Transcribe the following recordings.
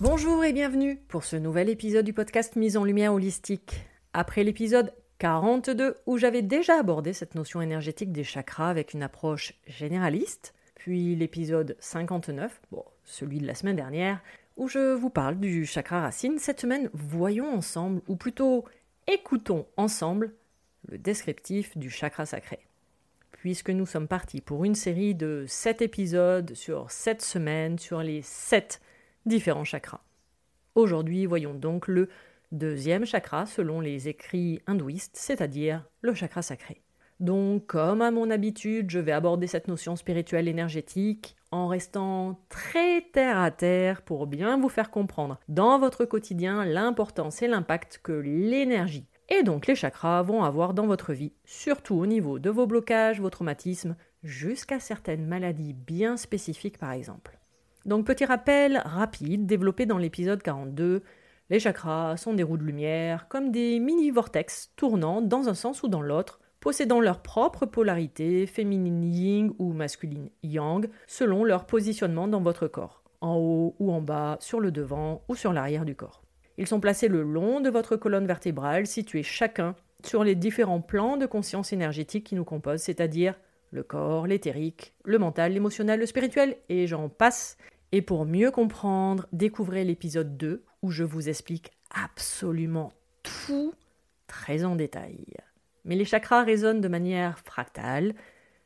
Bonjour et bienvenue pour ce nouvel épisode du podcast Mise en lumière holistique. Après l'épisode 42 où j'avais déjà abordé cette notion énergétique des chakras avec une approche généraliste, puis l'épisode 59, bon, celui de la semaine dernière, où je vous parle du chakra racine, cette semaine, voyons ensemble, ou plutôt écoutons ensemble, le descriptif du chakra sacré. Puisque nous sommes partis pour une série de 7 épisodes sur 7 semaines sur les 7 différents chakras. Aujourd'hui, voyons donc le deuxième chakra selon les écrits hindouistes, c'est-à-dire le chakra sacré. Donc, comme à mon habitude, je vais aborder cette notion spirituelle énergétique en restant très terre à terre pour bien vous faire comprendre dans votre quotidien l'importance et l'impact que l'énergie et donc les chakras vont avoir dans votre vie, surtout au niveau de vos blocages, vos traumatismes, jusqu'à certaines maladies bien spécifiques par exemple. Donc petit rappel rapide développé dans l'épisode 42, les chakras sont des roues de lumière, comme des mini-vortex tournant dans un sens ou dans l'autre, possédant leur propre polarité, féminine yin ou masculine yang, selon leur positionnement dans votre corps, en haut ou en bas, sur le devant ou sur l'arrière du corps. Ils sont placés le long de votre colonne vertébrale, situés chacun sur les différents plans de conscience énergétique qui nous composent, c'est-à-dire le corps, l'éthérique, le mental, l'émotionnel, le spirituel, et j'en passe. Et pour mieux comprendre, découvrez l'épisode 2 où je vous explique absolument tout très en détail. Mais les chakras résonnent de manière fractale,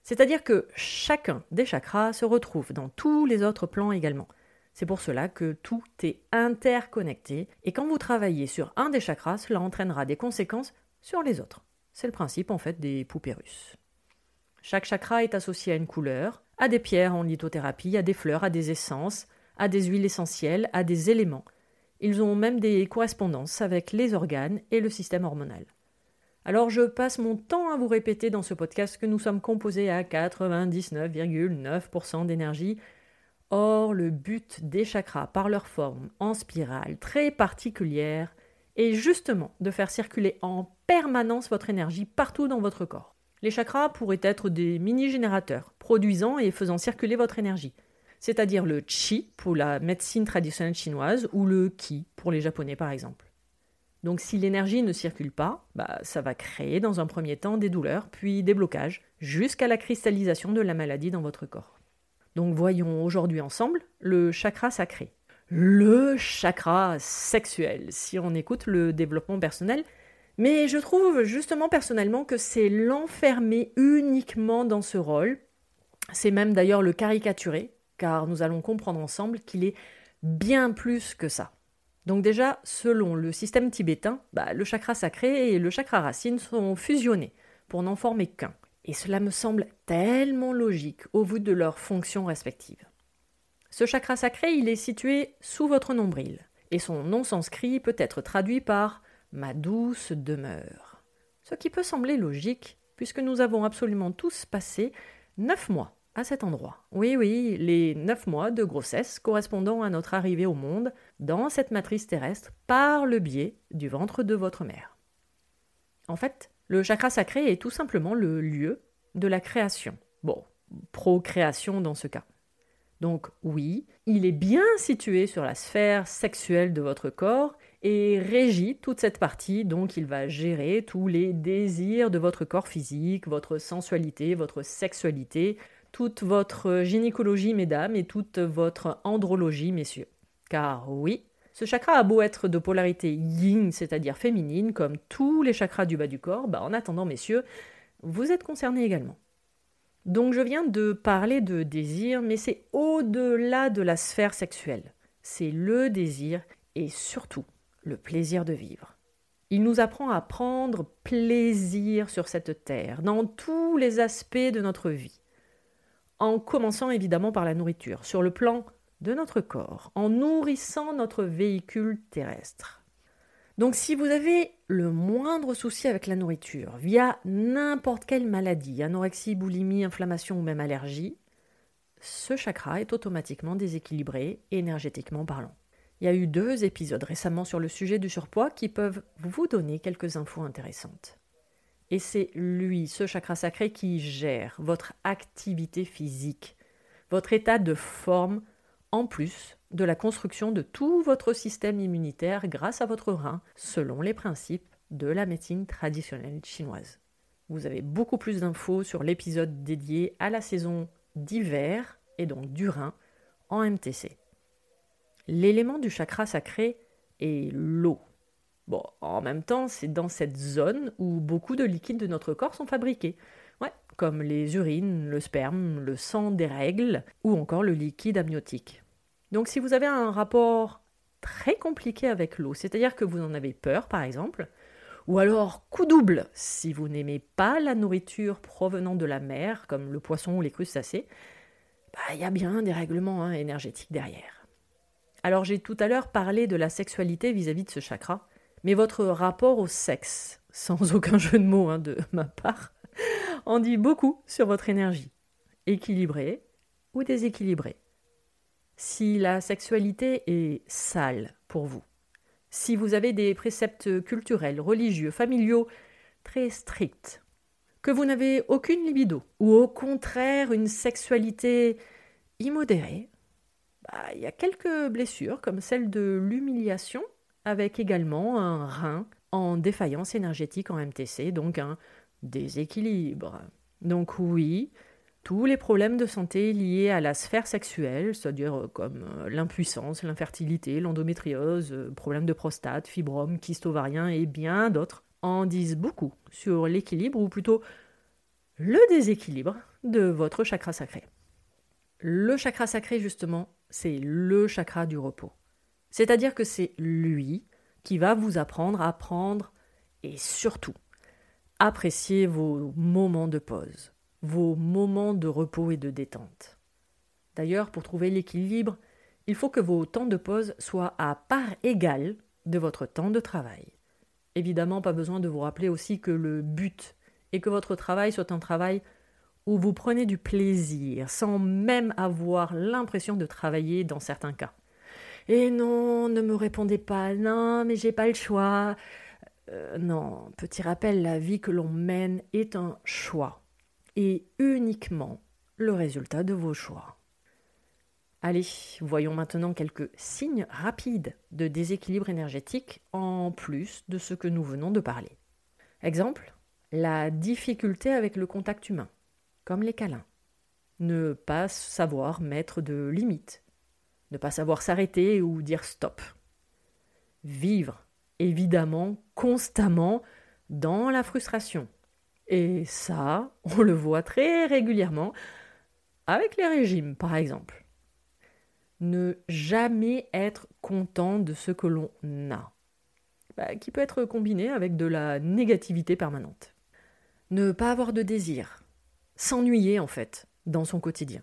c'est-à-dire que chacun des chakras se retrouve dans tous les autres plans également. C'est pour cela que tout est interconnecté, et quand vous travaillez sur un des chakras, cela entraînera des conséquences sur les autres. C'est le principe en fait des poupées russes. Chaque chakra est associé à une couleur, à des pierres en lithothérapie, à des fleurs, à des essences, à des huiles essentielles, à des éléments. Ils ont même des correspondances avec les organes et le système hormonal. Alors je passe mon temps à vous répéter dans ce podcast que nous sommes composés à 99,9% d'énergie. Or, le but des chakras par leur forme en spirale très particulière est justement de faire circuler en permanence votre énergie partout dans votre corps. Les chakras pourraient être des mini-générateurs, produisant et faisant circuler votre énergie, c'est-à-dire le chi pour la médecine traditionnelle chinoise ou le ki pour les japonais par exemple. Donc si l'énergie ne circule pas, bah, ça va créer dans un premier temps des douleurs, puis des blocages, jusqu'à la cristallisation de la maladie dans votre corps. Donc voyons aujourd'hui ensemble le chakra sacré. Le chakra sexuel, si on écoute le développement personnel, mais je trouve justement personnellement que c'est l'enfermer uniquement dans ce rôle. C'est même d'ailleurs le caricaturer, car nous allons comprendre ensemble qu'il est bien plus que ça. Donc déjà, selon le système tibétain, bah, le chakra sacré et le chakra racine sont fusionnés pour n'en former qu'un. Et cela me semble tellement logique au vu de leurs fonctions respectives. Ce chakra sacré, il est situé sous votre nombril, et son nom sanskrit peut être traduit par ma douce demeure. Ce qui peut sembler logique, puisque nous avons absolument tous passé neuf mois à cet endroit. Oui, oui, les neuf mois de grossesse correspondant à notre arrivée au monde dans cette matrice terrestre par le biais du ventre de votre mère. En fait, le chakra sacré est tout simplement le lieu de la création. Bon, procréation dans ce cas. Donc oui, il est bien situé sur la sphère sexuelle de votre corps et régit toute cette partie, donc il va gérer tous les désirs de votre corps physique, votre sensualité, votre sexualité, toute votre gynécologie, mesdames, et toute votre andrologie, messieurs. Car oui, ce chakra a beau être de polarité yin, c'est-à-dire féminine, comme tous les chakras du bas du corps, bah en attendant, messieurs, vous êtes concernés également. Donc je viens de parler de désir, mais c'est au-delà de la sphère sexuelle. C'est le désir et surtout le plaisir de vivre. Il nous apprend à prendre plaisir sur cette terre, dans tous les aspects de notre vie, en commençant évidemment par la nourriture, sur le plan de notre corps, en nourrissant notre véhicule terrestre. Donc si vous avez le moindre souci avec la nourriture, via n'importe quelle maladie, anorexie, boulimie, inflammation ou même allergie, ce chakra est automatiquement déséquilibré énergétiquement parlant. Il y a eu deux épisodes récemment sur le sujet du surpoids qui peuvent vous donner quelques infos intéressantes. Et c'est lui, ce chakra sacré, qui gère votre activité physique, votre état de forme, en plus de la construction de tout votre système immunitaire grâce à votre rein, selon les principes de la médecine traditionnelle chinoise. Vous avez beaucoup plus d'infos sur l'épisode dédié à la saison d'hiver et donc du rein en MTC. L'élément du chakra sacré est l'eau. Bon, en même temps, c'est dans cette zone où beaucoup de liquides de notre corps sont fabriqués. Ouais, comme les urines, le sperme, le sang des règles ou encore le liquide amniotique. Donc si vous avez un rapport très compliqué avec l'eau, c'est-à-dire que vous en avez peur par exemple, ou alors coup double si vous n'aimez pas la nourriture provenant de la mer, comme le poisson ou les crustacés, bah, il y a bien des règlements hein, énergétiques derrière. Alors j'ai tout à l'heure parlé de la sexualité vis-à-vis de ce chakra, mais votre rapport au sexe, sans aucun jeu de mots hein, de ma part, en dit beaucoup sur votre énergie, équilibrée ou déséquilibrée. Si la sexualité est sale pour vous, si vous avez des préceptes culturels, religieux, familiaux très stricts, que vous n'avez aucune libido, ou au contraire une sexualité immodérée, bah, il y a quelques blessures, comme celle de l'humiliation, avec également un rein en défaillance énergétique en MTC, donc un déséquilibre. Donc oui, tous les problèmes de santé liés à la sphère sexuelle, c'est-à-dire euh, comme euh, l'impuissance, l'infertilité, l'endométriose, euh, problèmes de prostate, fibromes, kyste ovarien et bien d'autres, en disent beaucoup sur l'équilibre ou plutôt le déséquilibre de votre chakra sacré. Le chakra sacré, justement, c'est le chakra du repos. C'est-à-dire que c'est lui qui va vous apprendre à prendre et surtout apprécier vos moments de pause, vos moments de repos et de détente. D'ailleurs, pour trouver l'équilibre, il faut que vos temps de pause soient à part égale de votre temps de travail. Évidemment, pas besoin de vous rappeler aussi que le but est que votre travail soit un travail où vous prenez du plaisir sans même avoir l'impression de travailler dans certains cas. Et non, ne me répondez pas, non, mais j'ai pas le choix. Euh, non, petit rappel, la vie que l'on mène est un choix, et uniquement le résultat de vos choix. Allez, voyons maintenant quelques signes rapides de déséquilibre énergétique en plus de ce que nous venons de parler. Exemple, la difficulté avec le contact humain comme les câlins. Ne pas savoir mettre de limites. Ne pas savoir s'arrêter ou dire stop. Vivre, évidemment, constamment dans la frustration. Et ça, on le voit très régulièrement avec les régimes, par exemple. Ne jamais être content de ce que l'on a, bah, qui peut être combiné avec de la négativité permanente. Ne pas avoir de désir, s'ennuyer en fait dans son quotidien.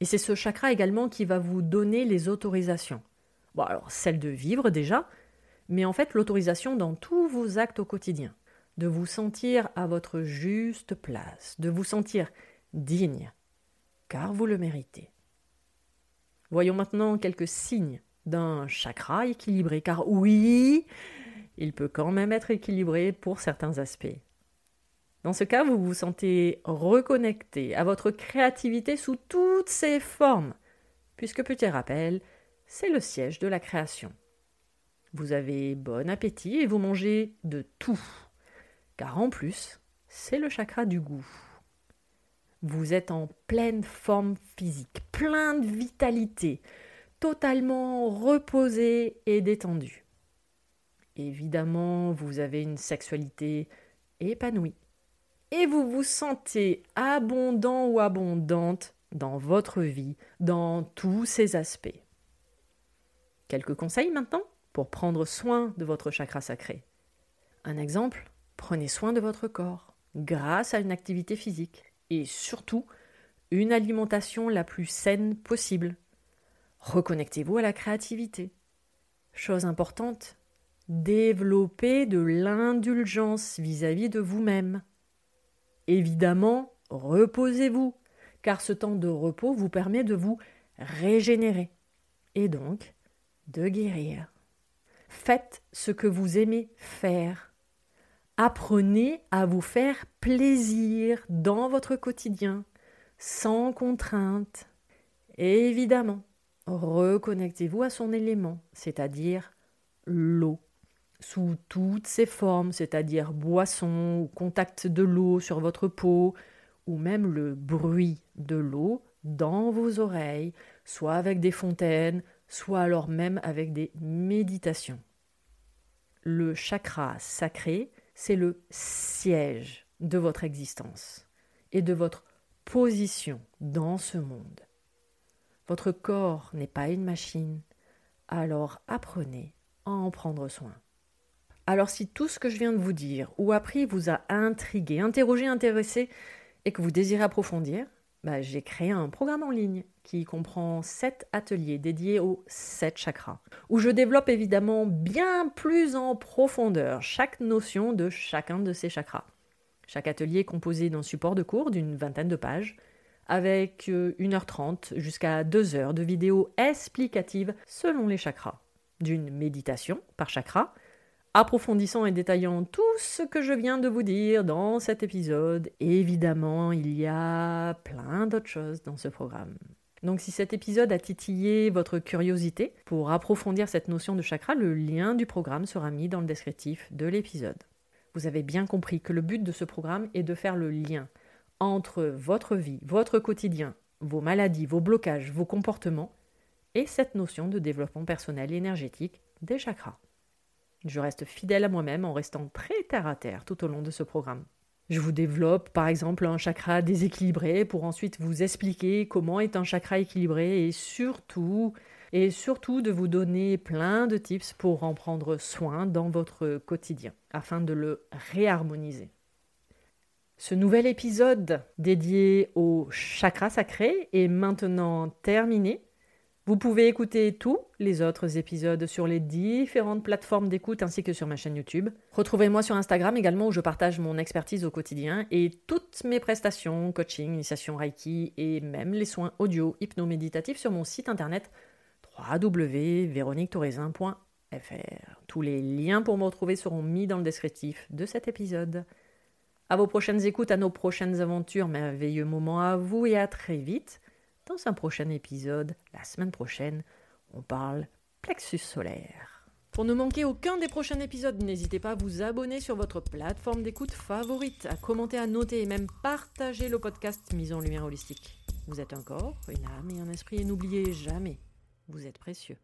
Et c'est ce chakra également qui va vous donner les autorisations. Bon, alors celle de vivre déjà, mais en fait l'autorisation dans tous vos actes au quotidien. De vous sentir à votre juste place, de vous sentir digne, car vous le méritez. Voyons maintenant quelques signes d'un chakra équilibré, car oui, il peut quand même être équilibré pour certains aspects. Dans ce cas, vous vous sentez reconnecté à votre créativité sous toutes ses formes, puisque petit rappel, c'est le siège de la création. Vous avez bon appétit et vous mangez de tout, car en plus, c'est le chakra du goût. Vous êtes en pleine forme physique, plein de vitalité, totalement reposé et détendu. Évidemment, vous avez une sexualité épanouie et vous vous sentez abondant ou abondante dans votre vie, dans tous ses aspects. Quelques conseils maintenant pour prendre soin de votre chakra sacré. Un exemple, prenez soin de votre corps grâce à une activité physique et surtout une alimentation la plus saine possible. Reconnectez-vous à la créativité. Chose importante, développez de l'indulgence vis-à-vis de vous-même. Évidemment, reposez-vous, car ce temps de repos vous permet de vous régénérer et donc de guérir. Faites ce que vous aimez faire. Apprenez à vous faire plaisir dans votre quotidien, sans contrainte. Évidemment, reconnectez-vous à son élément, c'est-à-dire l'eau sous toutes ses formes, c'est-à-dire boisson ou contact de l'eau sur votre peau, ou même le bruit de l'eau dans vos oreilles, soit avec des fontaines, soit alors même avec des méditations. Le chakra sacré, c'est le siège de votre existence et de votre position dans ce monde. Votre corps n'est pas une machine, alors apprenez à en prendre soin. Alors si tout ce que je viens de vous dire ou appris vous a intrigué, interrogé, intéressé et que vous désirez approfondir, bah, j'ai créé un programme en ligne qui comprend 7 ateliers dédiés aux 7 chakras, où je développe évidemment bien plus en profondeur chaque notion de chacun de ces chakras. Chaque atelier est composé d'un support de cours d'une vingtaine de pages, avec 1h30 euh, jusqu'à 2h de vidéos explicatives selon les chakras, d'une méditation par chakra, approfondissant et détaillant tout ce que je viens de vous dire dans cet épisode. évidemment, il y a plein d'autres choses dans ce programme. Donc si cet épisode a titillé votre curiosité pour approfondir cette notion de chakra, le lien du programme sera mis dans le descriptif de l'épisode. Vous avez bien compris que le but de ce programme est de faire le lien entre votre vie, votre quotidien, vos maladies, vos blocages, vos comportements et cette notion de développement personnel et énergétique des chakras. Je reste fidèle à moi-même en restant très terre à terre tout au long de ce programme. Je vous développe par exemple un chakra déséquilibré pour ensuite vous expliquer comment est un chakra équilibré et surtout et surtout de vous donner plein de tips pour en prendre soin dans votre quotidien afin de le réharmoniser. Ce nouvel épisode dédié au chakra sacré est maintenant terminé. Vous pouvez écouter tous les autres épisodes sur les différentes plateformes d'écoute ainsi que sur ma chaîne YouTube. Retrouvez-moi sur Instagram également où je partage mon expertise au quotidien et toutes mes prestations, coaching, initiation Reiki et même les soins audio hypnoméditatifs sur mon site internet www.véroniquetoraisin.fr. Tous les liens pour me retrouver seront mis dans le descriptif de cet épisode. À vos prochaines écoutes, à nos prochaines aventures, merveilleux moments à vous et à très vite. Dans un prochain épisode, la semaine prochaine, on parle plexus solaire. Pour ne manquer aucun des prochains épisodes, n'hésitez pas à vous abonner sur votre plateforme d'écoute favorite, à commenter, à noter et même partager le podcast Mise en Lumière Holistique. Vous êtes un corps, une âme et un esprit et n'oubliez jamais, vous êtes précieux.